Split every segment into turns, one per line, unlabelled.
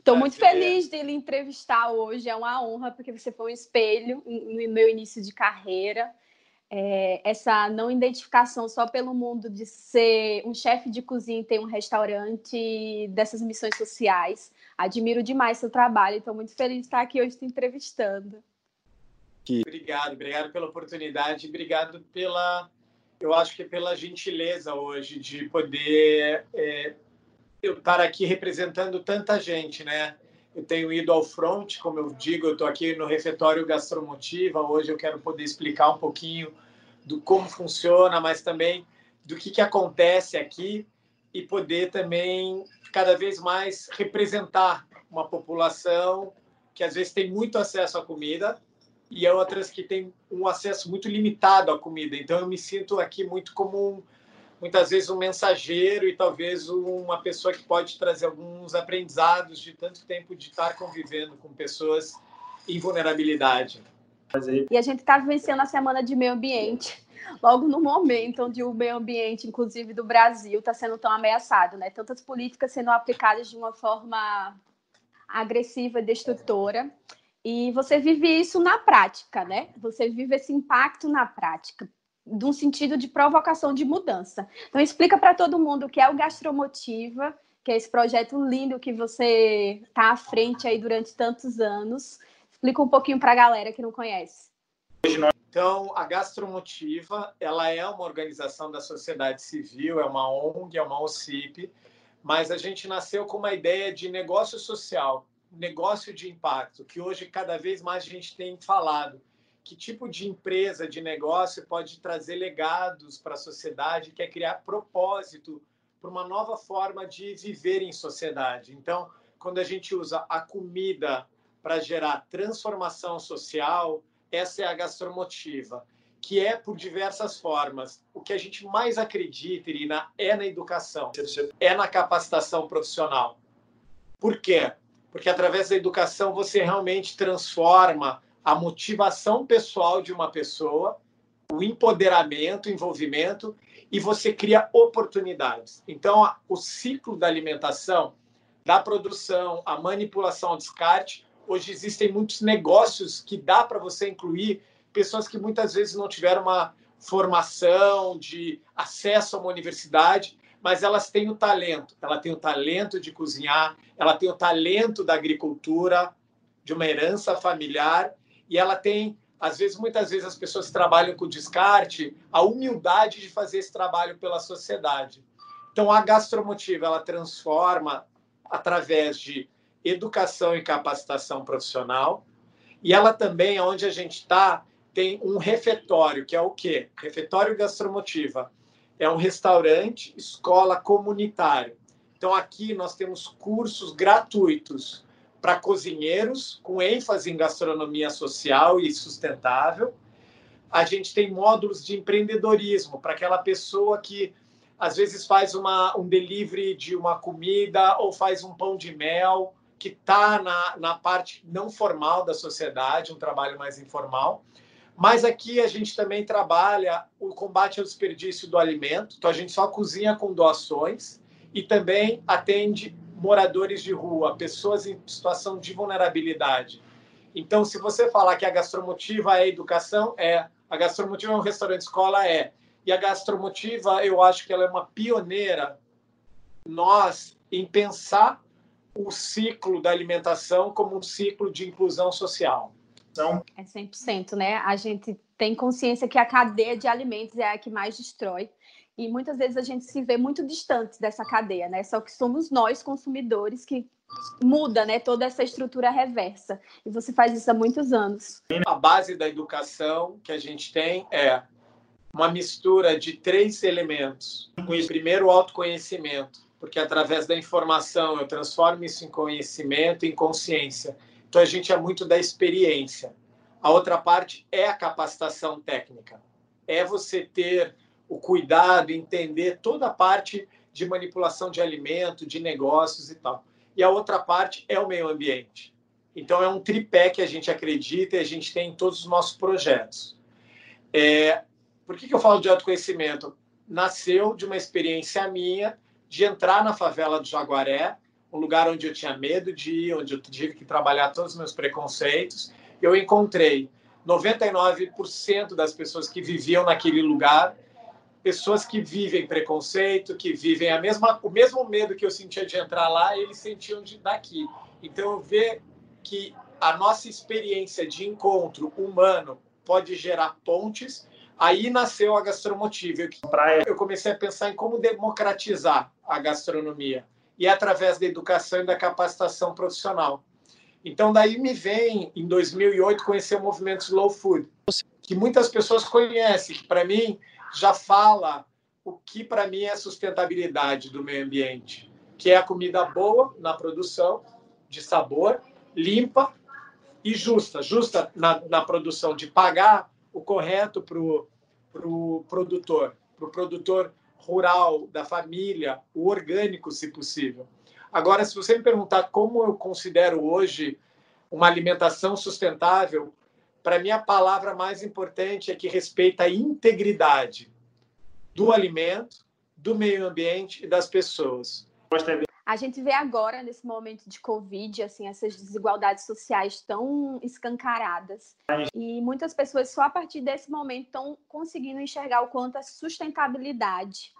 Estou muito feliz de lhe entrevistar hoje. É uma honra, porque você foi um espelho no meu início de carreira. É, essa não identificação só pelo mundo de ser um chefe de cozinha e ter um restaurante, dessas missões sociais. Admiro demais seu trabalho. Estou muito feliz de estar aqui hoje te entrevistando.
Obrigado, obrigado pela oportunidade, obrigado pela, eu acho que pela gentileza hoje de poder é, eu estar aqui representando tanta gente, né? Eu tenho ido ao front, como eu digo, eu estou aqui no refeitório Gastromotiva. Hoje eu quero poder explicar um pouquinho do como funciona, mas também do que, que acontece aqui e poder também cada vez mais representar uma população que às vezes tem muito acesso à comida e outras que têm um acesso muito limitado à comida. Então eu me sinto aqui muito como um muitas vezes um mensageiro e talvez uma pessoa que pode trazer alguns aprendizados de tanto tempo de estar convivendo com pessoas em vulnerabilidade.
E a gente está vivenciando a semana de meio ambiente, logo no momento onde o meio ambiente, inclusive do Brasil, está sendo tão ameaçado, né? Tantas políticas sendo aplicadas de uma forma agressiva e destrutora. E você vive isso na prática, né? Você vive esse impacto na prática de um sentido de provocação de mudança. Então, explica para todo mundo o que é o Gastromotiva, que é esse projeto lindo que você está à frente aí durante tantos anos. Explica um pouquinho para a galera que não conhece.
Então, a Gastromotiva, ela é uma organização da sociedade civil, é uma ONG, é uma OCIP, mas a gente nasceu com uma ideia de negócio social, negócio de impacto, que hoje cada vez mais a gente tem falado que tipo de empresa, de negócio pode trazer legados para a sociedade, quer criar propósito para uma nova forma de viver em sociedade. Então, quando a gente usa a comida para gerar transformação social, essa é a gastromotiva, que é por diversas formas. O que a gente mais acredita, Irina, é na educação, é na capacitação profissional. Por quê? Porque através da educação você realmente transforma a motivação pessoal de uma pessoa, o empoderamento, o envolvimento, e você cria oportunidades. Então, o ciclo da alimentação, da produção, a manipulação, o descarte, hoje existem muitos negócios que dá para você incluir pessoas que muitas vezes não tiveram uma formação de acesso a uma universidade, mas elas têm o talento. Ela tem o talento de cozinhar, ela tem o talento da agricultura, de uma herança familiar e ela tem, às vezes, muitas vezes as pessoas trabalham com descarte, a humildade de fazer esse trabalho pela sociedade. Então, a gastromotiva, ela transforma através de educação e capacitação profissional, e ela também, onde a gente está, tem um refeitório, que é o quê? Refeitório Gastromotiva. É um restaurante, escola comunitário. Então, aqui nós temos cursos gratuitos para cozinheiros, com ênfase em gastronomia social e sustentável. A gente tem módulos de empreendedorismo para aquela pessoa que às vezes faz uma, um delivery de uma comida ou faz um pão de mel, que está na, na parte não formal da sociedade, um trabalho mais informal. Mas aqui a gente também trabalha o combate ao desperdício do alimento, então a gente só cozinha com doações e também atende moradores de rua, pessoas em situação de vulnerabilidade. Então, se você falar que a gastromotiva é educação, é. A gastromotiva é um restaurante escola, é. E a gastromotiva, eu acho que ela é uma pioneira, nós, em pensar o ciclo da alimentação como um ciclo de inclusão social.
Então... É 100%, né? A gente tem consciência que a cadeia de alimentos é a que mais destrói e muitas vezes a gente se vê muito distante dessa cadeia, né? Só que somos nós, consumidores, que muda né, toda essa estrutura reversa. E você faz isso há muitos anos.
A base da educação que a gente tem é uma mistura de três elementos. Primeiro, o autoconhecimento, porque através da informação eu transformo isso em conhecimento, em consciência. Então a gente é muito da experiência. A outra parte é a capacitação técnica. É você ter o cuidado, entender toda a parte de manipulação de alimento, de negócios e tal. E a outra parte é o meio ambiente. Então é um tripé que a gente acredita e a gente tem em todos os nossos projetos. É, por que, que eu falo de autoconhecimento? Nasceu de uma experiência minha de entrar na favela do Jaguaré, um lugar onde eu tinha medo de ir, onde eu tive que trabalhar todos os meus preconceitos. Eu encontrei 99% das pessoas que viviam naquele lugar, pessoas que vivem preconceito, que vivem a mesma, o mesmo medo que eu sentia de entrar lá, eles sentiam de daqui. Então ver que a nossa experiência de encontro humano pode gerar pontes Aí nasceu a gastromotiva. Eu comecei a pensar em como democratizar a gastronomia e através da educação e da capacitação profissional. Então daí me vem em 2008 conhecer o movimento Slow Food, que muitas pessoas conhecem, que para mim já fala o que para mim é sustentabilidade do meio ambiente, que é a comida boa na produção, de sabor, limpa e justa, justa na, na produção, de pagar o correto para o pro produtor, para o produtor rural, da família, o orgânico, se possível. Agora, se você me perguntar como eu considero hoje uma alimentação sustentável, para mim a palavra mais importante é que respeita a integridade do alimento, do meio ambiente e das pessoas.
A gente vê agora, nesse momento de Covid, assim, essas desigualdades sociais tão escancaradas. E muitas pessoas, só a partir desse momento, estão conseguindo enxergar o quanto a sustentabilidade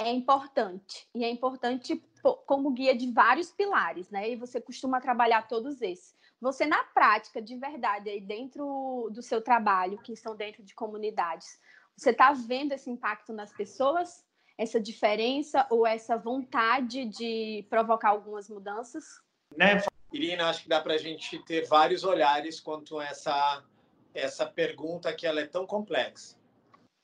é importante. E é importante como guia de vários pilares, né? E você costuma trabalhar todos esses. Você, na prática, de verdade, aí dentro do seu trabalho, que estão dentro de comunidades, você está vendo esse impacto nas pessoas? essa diferença ou essa vontade de provocar algumas mudanças?
Né? Irina, acho que dá para a gente ter vários olhares quanto a essa, essa pergunta que ela é tão complexa.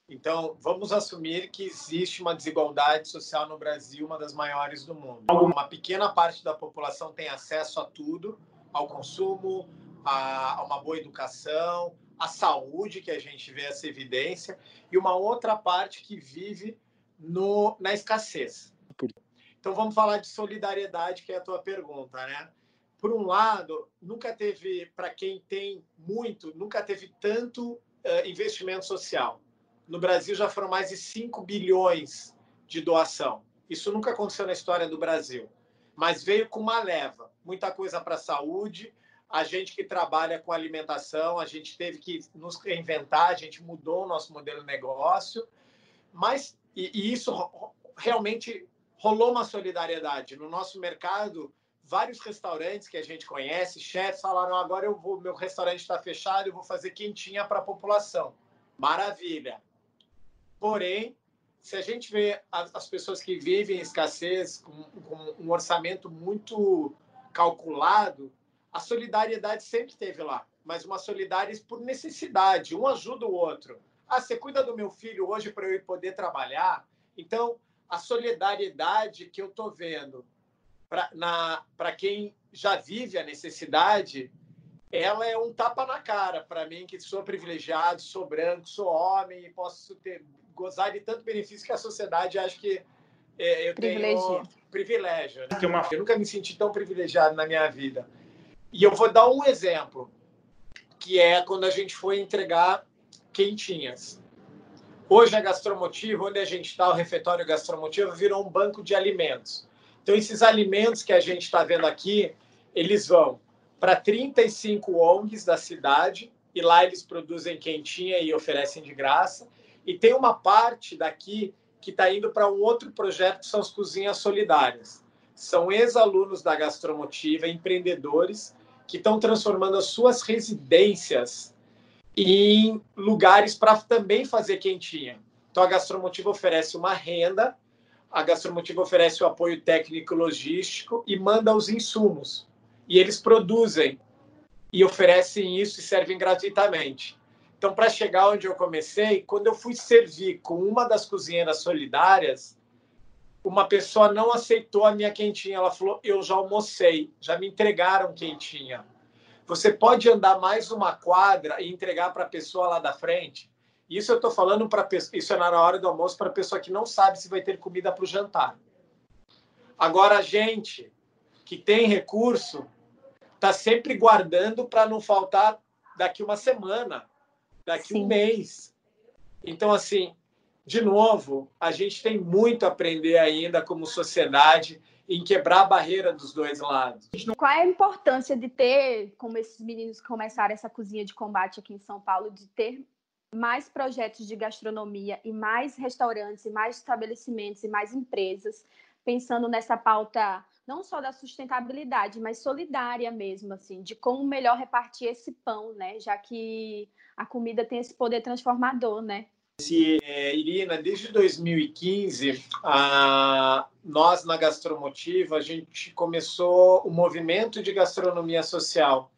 Então, vamos assumir que existe uma desigualdade social no Brasil, uma das maiores do mundo. Uma pequena parte da população tem acesso a tudo, ao consumo, a, uma boa educação, à saúde, que a gente vê essa evidência, e uma outra parte que vive no, na escassez. Então vamos falar de solidariedade, que é a tua pergunta, né? Por um lado, nunca teve, para quem tem muito, nunca teve tanto uh, investimento social. No Brasil já foram mais de 5 bilhões de doação. Isso nunca aconteceu na história do Brasil. Mas veio com uma leva, muita coisa para a saúde, a gente que trabalha com alimentação, a gente teve que nos reinventar, a gente mudou o nosso modelo de negócio, mas e, e isso realmente rolou uma solidariedade. No nosso mercado, vários restaurantes que a gente conhece, chefes falaram: agora eu vou, meu restaurante está fechado, eu vou fazer quentinha para a população. Maravilha. Porém, se a gente vê as, as pessoas que vivem em escassez, com, com, um orçamento muito calculado, a solidariedade sempre teve lá, mas uma solidariedade por necessidade, um ajuda o outro. Ah, você cuida do meu filho hoje para eu poder trabalhar? Então, a solidariedade que eu estou vendo para quem já vive a necessidade, ela é um tapa na cara para mim, que sou privilegiado, sou branco, sou homem e posso ter, gozar de tanto benefício que a sociedade acha que é, eu tenho privilégio. Né? Eu nunca me senti tão privilegiado na minha vida. E eu vou dar um exemplo, que é quando a gente foi entregar quentinhas. Hoje a Gastromotiva, onde a gente está, o refeitório Gastromotiva, virou um banco de alimentos. Então, esses alimentos que a gente está vendo aqui, eles vão para 35 ONGs da cidade, e lá eles produzem quentinha e oferecem de graça. E tem uma parte daqui que está indo para um outro projeto, que são as cozinhas solidárias. São ex-alunos da Gastromotiva, empreendedores, que estão transformando as suas residências em lugares para também fazer quentinha. Então, a Gastromotiva oferece uma renda, a Gastromotiva oferece o apoio técnico logístico e manda os insumos. E eles produzem e oferecem isso e servem gratuitamente. Então, para chegar onde eu comecei, quando eu fui servir com uma das cozinheiras solidárias, uma pessoa não aceitou a minha quentinha. Ela falou: Eu já almocei, já me entregaram quentinha. Você pode andar mais uma quadra e entregar para a pessoa lá da frente. Isso eu estou falando para isso é na hora do almoço para a pessoa que não sabe se vai ter comida para o jantar. Agora a gente que tem recurso está sempre guardando para não faltar daqui uma semana, daqui Sim. um mês. Então assim, de novo, a gente tem muito a aprender ainda como sociedade em quebrar a barreira dos dois lados.
Qual é a importância de ter, como esses meninos começaram essa cozinha de combate aqui em São Paulo, de ter mais projetos de gastronomia e mais restaurantes e mais estabelecimentos e mais empresas pensando nessa pauta não só da sustentabilidade, mas solidária mesmo, assim, de como melhor repartir esse pão, né? Já que a comida tem esse poder transformador, né?
Se, é, Irina, desde 2015, a, nós na Gastromotiva, a gente começou o movimento de gastronomia social.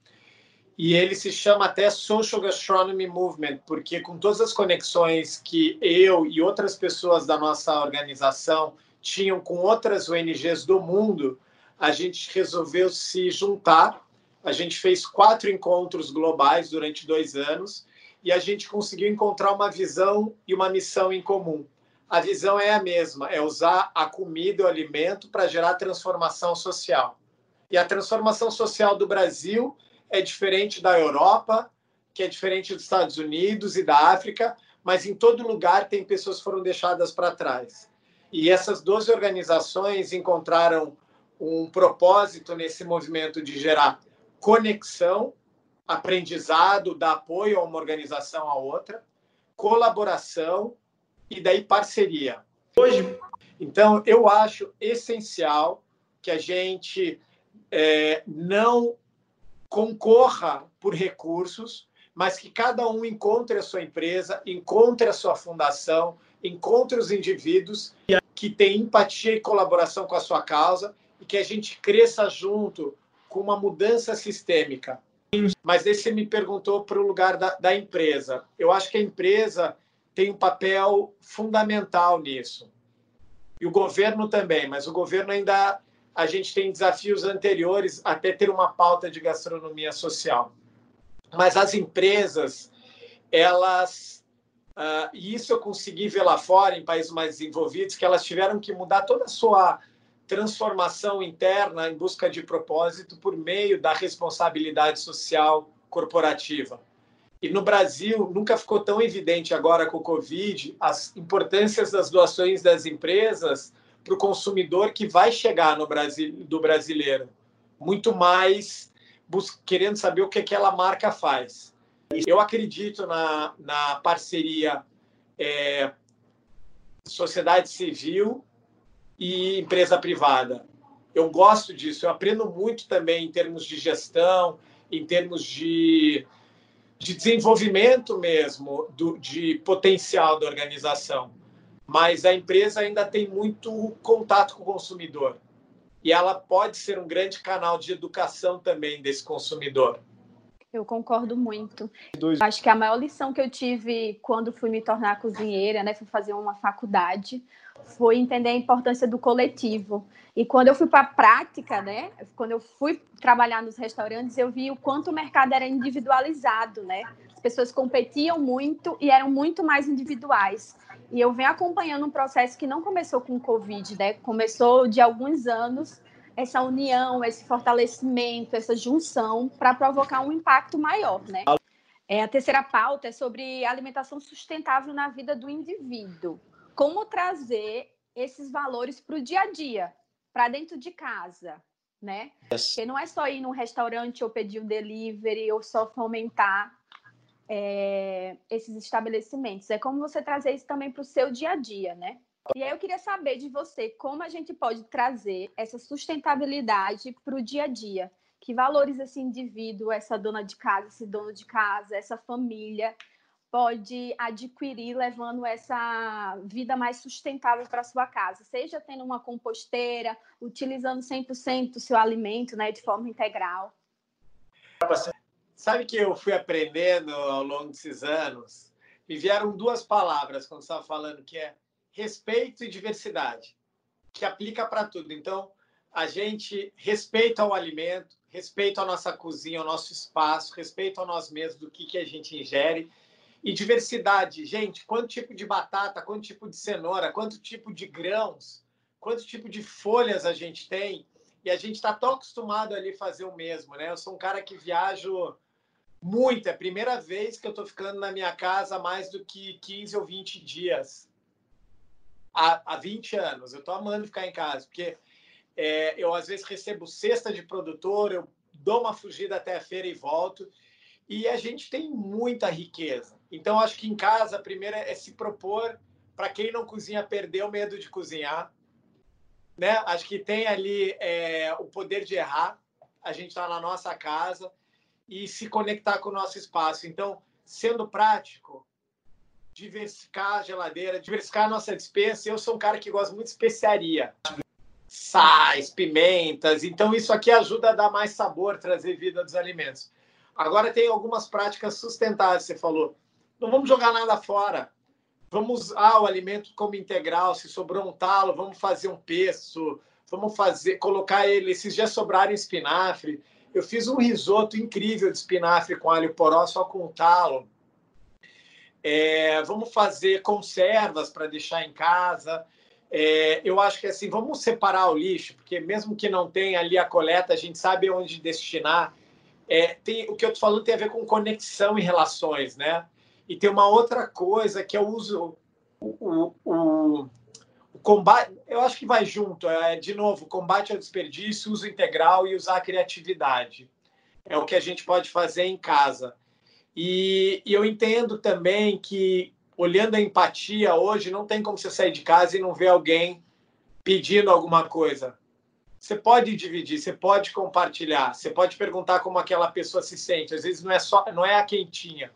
E ele se chama até Social Gastronomy Movement, porque com todas as conexões que eu e outras pessoas da nossa organização tinham com outras ONGs do mundo, a gente resolveu se juntar. A gente fez quatro encontros globais durante dois anos e a gente conseguiu encontrar uma visão e uma missão em comum. A visão é a mesma, é usar a comida, o alimento para gerar transformação social. E a transformação social do Brasil é diferente da Europa, que é diferente dos Estados Unidos e da África, mas em todo lugar tem pessoas que foram deixadas para trás. E essas 12 organizações encontraram um propósito nesse movimento de gerar conexão aprendizado, dar apoio a uma organização a outra, colaboração e daí parceria. Hoje, então, eu acho essencial que a gente é, não concorra por recursos, mas que cada um encontre a sua empresa, encontre a sua fundação, encontre os indivíduos que têm empatia e colaboração com a sua causa e que a gente cresça junto com uma mudança sistêmica mas aí você me perguntou para o lugar da, da empresa. Eu acho que a empresa tem um papel fundamental nisso. E o governo também, mas o governo ainda a gente tem desafios anteriores até ter uma pauta de gastronomia social. Mas as empresas, elas, uh, e isso eu consegui ver lá fora, em países mais desenvolvidos, que elas tiveram que mudar toda a sua transformação interna em busca de propósito por meio da responsabilidade social corporativa. E no Brasil nunca ficou tão evidente agora com o Covid as importâncias das doações das empresas para o consumidor que vai chegar no Brasil do brasileiro, muito mais querendo saber o que aquela marca faz. Eu acredito na, na parceria é, sociedade civil e empresa privada. Eu gosto disso, eu aprendo muito também em termos de gestão, em termos de, de desenvolvimento mesmo, do, de potencial da organização. Mas a empresa ainda tem muito contato com o consumidor. E ela pode ser um grande canal de educação também desse consumidor.
Eu concordo muito. Dois. Acho que a maior lição que eu tive quando fui me tornar cozinheira, né, fui fazer uma faculdade, foi entender a importância do coletivo. E quando eu fui para a prática, né, quando eu fui trabalhar nos restaurantes, eu vi o quanto o mercado era individualizado, né? As pessoas competiam muito e eram muito mais individuais. E eu venho acompanhando um processo que não começou com o Covid, né? Começou de alguns anos essa união, esse fortalecimento, essa junção para provocar um impacto maior, né? É, a terceira pauta é sobre alimentação sustentável na vida do indivíduo. Como trazer esses valores para o dia a dia, para dentro de casa, né? Porque não é só ir num restaurante ou pedir um delivery ou só fomentar é, esses estabelecimentos. É como você trazer isso também para o seu dia a dia, né? E aí eu queria saber de você como a gente pode trazer essa sustentabilidade para o dia a dia. Que valores esse indivíduo, essa dona de casa, esse dono de casa, essa família pode adquirir levando essa vida mais sustentável para sua casa, seja tendo uma composteira, utilizando 100% do seu alimento, né, de forma integral.
Sabe que eu fui aprendendo ao longo desses anos? Me vieram duas palavras quando estava falando que é respeito e diversidade, que aplica para tudo. Então, a gente respeita o alimento, respeito à nossa cozinha, ao nosso espaço, respeito a nós mesmos, do que, que a gente ingere. E diversidade, gente, quanto tipo de batata, quanto tipo de cenoura, quanto tipo de grãos, quanto tipo de folhas a gente tem. E a gente está tão acostumado ali fazer o mesmo, né? Eu sou um cara que viajo muito, é a primeira vez que eu estou ficando na minha casa mais do que 15 ou 20 dias. Há, há 20 anos. Eu estou amando ficar em casa, porque é, eu às vezes recebo cesta de produtor, eu dou uma fugida até a feira e volto. E a gente tem muita riqueza. Então, acho que em casa, a primeira é se propor, para quem não cozinha, perder o medo de cozinhar. Né? Acho que tem ali é, o poder de errar. A gente está na nossa casa e se conectar com o nosso espaço. Então, sendo prático, diversificar a geladeira, diversificar a nossa dispensa. Eu sou um cara que gosta muito de especiaria. Sais, pimentas. Então, isso aqui ajuda a dar mais sabor, trazer vida dos alimentos. Agora, tem algumas práticas sustentáveis, você falou. Não vamos jogar nada fora. Vamos usar o alimento como integral. Se sobrou um talo, vamos fazer um pesto. Vamos fazer, colocar ele. Esses dias sobraram espinafre eu fiz um risoto incrível de espinafre com alho poró só com talo. É, vamos fazer conservas para deixar em casa. É, eu acho que assim, vamos separar o lixo, porque mesmo que não tenha ali a coleta, a gente sabe onde destinar. É, tem, o que eu estou falando tem a ver com conexão e relações, né? E tem uma outra coisa que o uso, o, o, o combate, eu acho que vai junto, é de novo, combate ao desperdício, uso integral e usar a criatividade. É o que a gente pode fazer em casa. E, e eu entendo também que, olhando a empatia hoje, não tem como você sair de casa e não ver alguém pedindo alguma coisa. Você pode dividir, você pode compartilhar, você pode perguntar como aquela pessoa se sente. Às vezes não é só, não é a quentinha,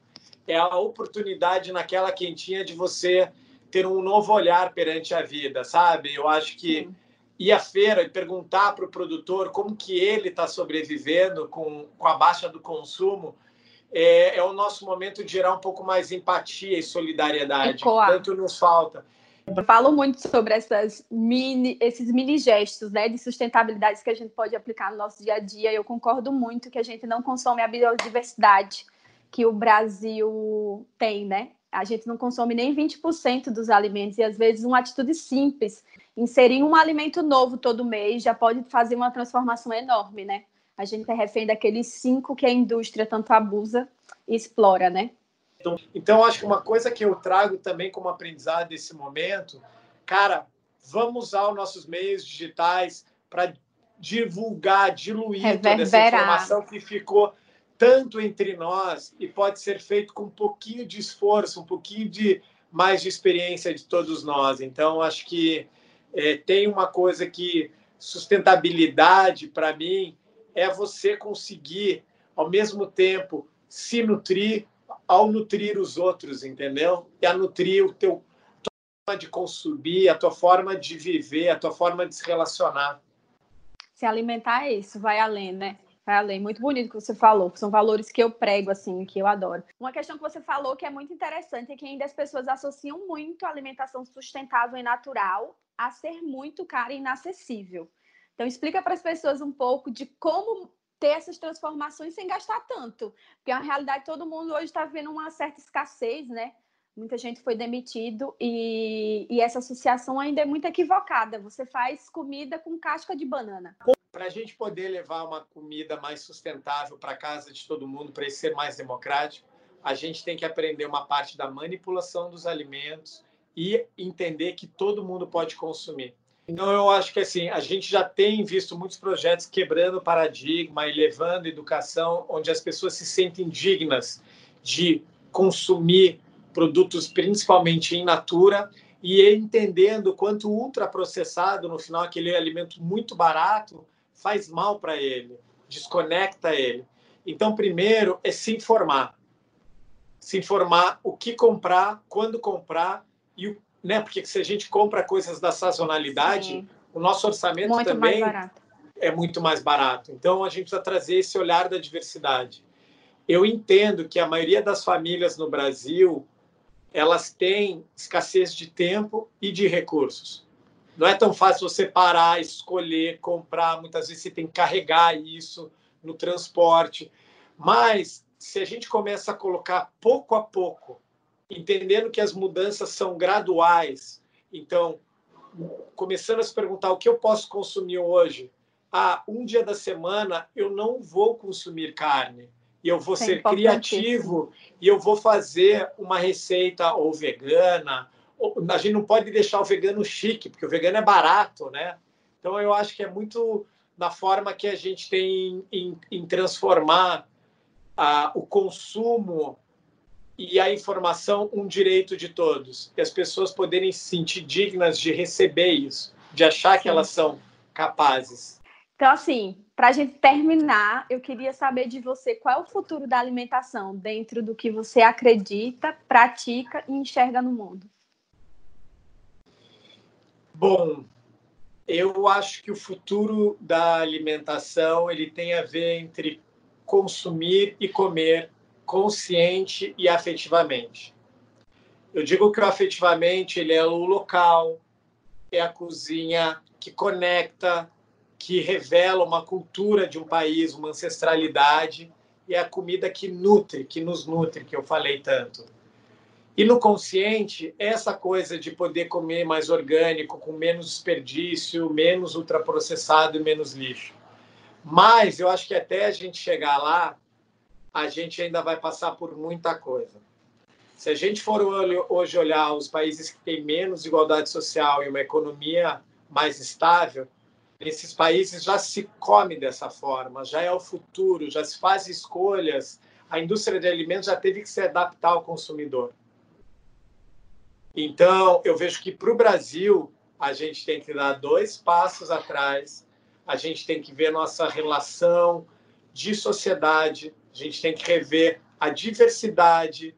é a oportunidade naquela quentinha de você ter um novo olhar perante a vida, sabe? Eu acho que ir à feira e perguntar para o produtor como que ele está sobrevivendo com, com a baixa do consumo é, é, o nosso momento de gerar um pouco mais empatia e solidariedade. Ecoar. Tanto nos falta.
Falo muito sobre essas mini, esses mini gestos né, de sustentabilidade que a gente pode aplicar no nosso dia a dia. Eu concordo muito que a gente não consome a biodiversidade que o Brasil tem, né? a gente não consome nem 20% dos alimentos e às vezes uma atitude simples, inserir um alimento novo todo mês já pode fazer uma transformação enorme, né? A gente é refém daqueles cinco que a indústria tanto abusa e explora, né?
Então, então acho que uma coisa que eu trago também como aprendizado desse momento, cara, vamos usar os nossos meios digitais para divulgar, diluir toda essa informação que ficou tanto entre nós e pode ser feito com um pouquinho de esforço, um pouquinho de mais de experiência de todos nós. Então, acho que é, tem uma coisa que sustentabilidade para mim é você conseguir ao mesmo tempo se nutrir ao nutrir os outros, entendeu? E a nutrir o teu a tua forma de consumir, a tua forma de viver, a tua forma de se relacionar.
Se alimentar é isso, vai além, né? Falei, muito bonito que você falou, são valores que eu prego, assim, que eu adoro. Uma questão que você falou que é muito interessante é que ainda as pessoas associam muito a alimentação sustentável e natural a ser muito cara e inacessível. Então, explica para as pessoas um pouco de como ter essas transformações sem gastar tanto. Porque, na realidade, todo mundo hoje está vendo uma certa escassez, né? Muita gente foi demitido e, e essa associação ainda é muito equivocada. Você faz comida com casca de banana
para a gente poder levar uma comida mais sustentável para casa de todo mundo, para ser mais democrático, a gente tem que aprender uma parte da manipulação dos alimentos e entender que todo mundo pode consumir. Então, eu acho que assim, a gente já tem visto muitos projetos quebrando paradigma e levando educação onde as pessoas se sentem dignas de consumir produtos principalmente in natura e entendendo quanto ultraprocessado, no final, aquele alimento muito barato, faz mal para ele, desconecta ele. Então, primeiro é se informar. Se informar o que comprar, quando comprar e o, né, porque se a gente compra coisas da sazonalidade, Sim. o nosso orçamento muito também é muito mais barato. Então, a gente precisa trazer esse olhar da diversidade. Eu entendo que a maioria das famílias no Brasil elas têm escassez de tempo e de recursos. Não é tão fácil você parar, escolher, comprar. Muitas vezes você tem que carregar isso no transporte. Mas se a gente começa a colocar pouco a pouco, entendendo que as mudanças são graduais, então, começando a se perguntar o que eu posso consumir hoje, ah, um dia da semana eu não vou consumir carne e eu vou é ser criativo e eu vou fazer uma receita ou vegana. Ou, a gente não pode deixar o vegano chique, porque o vegano é barato, né? Então eu acho que é muito na forma que a gente tem em, em transformar ah, o consumo e a informação um direito de todos. E as pessoas poderem se sentir dignas de receber isso, de achar Sim. que elas são capazes.
Então, assim, para a gente terminar, eu queria saber de você qual é o futuro da alimentação dentro do que você acredita, pratica e enxerga no mundo.
Bom, eu acho que o futuro da alimentação ele tem a ver entre consumir e comer consciente e afetivamente. Eu digo que o afetivamente ele é o local, é a cozinha que conecta, que revela uma cultura de um país, uma ancestralidade, e é a comida que nutre, que nos nutre, que eu falei tanto. E no consciente, essa coisa de poder comer mais orgânico, com menos desperdício, menos ultraprocessado e menos lixo. Mas eu acho que até a gente chegar lá, a gente ainda vai passar por muita coisa. Se a gente for hoje olhar os países que têm menos igualdade social e uma economia mais estável, nesses países já se come dessa forma, já é o futuro, já se faz escolhas. A indústria de alimentos já teve que se adaptar ao consumidor. Então, eu vejo que para o Brasil, a gente tem que dar dois passos atrás, a gente tem que ver nossa relação de sociedade, a gente tem que rever a diversidade,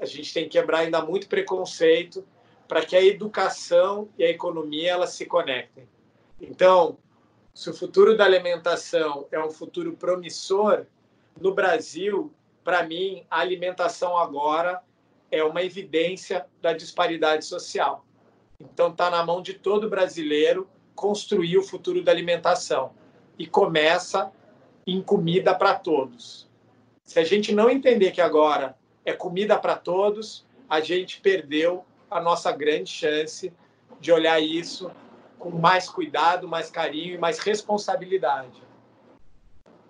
a gente tem que quebrar ainda muito preconceito para que a educação e a economia elas se conectem. Então, se o futuro da alimentação é um futuro promissor, no Brasil, para mim, a alimentação agora é uma evidência da disparidade social. Então, está na mão de todo brasileiro construir o futuro da alimentação. E começa em comida para todos. Se a gente não entender que agora é comida para todos, a gente perdeu a nossa grande chance de olhar isso com mais cuidado, mais carinho e mais responsabilidade.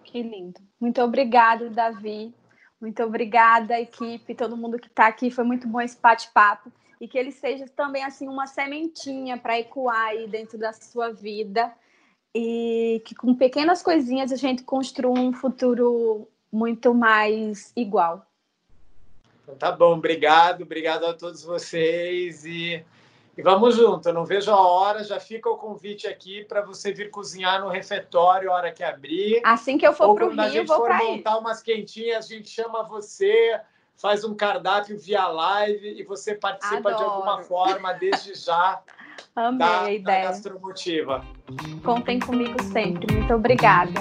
Que lindo. Muito obrigada, Davi. Muito obrigada, equipe, todo mundo que está aqui. Foi muito bom esse bate-papo e que ele seja também assim uma sementinha para ecoar aí dentro da sua vida e que com pequenas coisinhas a gente construa um futuro muito mais igual.
Então, tá bom, obrigado, obrigado a todos vocês e e vamos junto, eu não vejo a hora, já fica o convite aqui para você vir cozinhar no refeitório a hora que abrir.
Assim que eu for para o Rio,
a gente
vou
for montar umas quentinhas, a gente chama você, faz um cardápio via live e você participa Adoro. de alguma forma, desde já,
Amei
da,
a ideia.
da Gastromotiva.
Contem comigo sempre. Muito obrigada.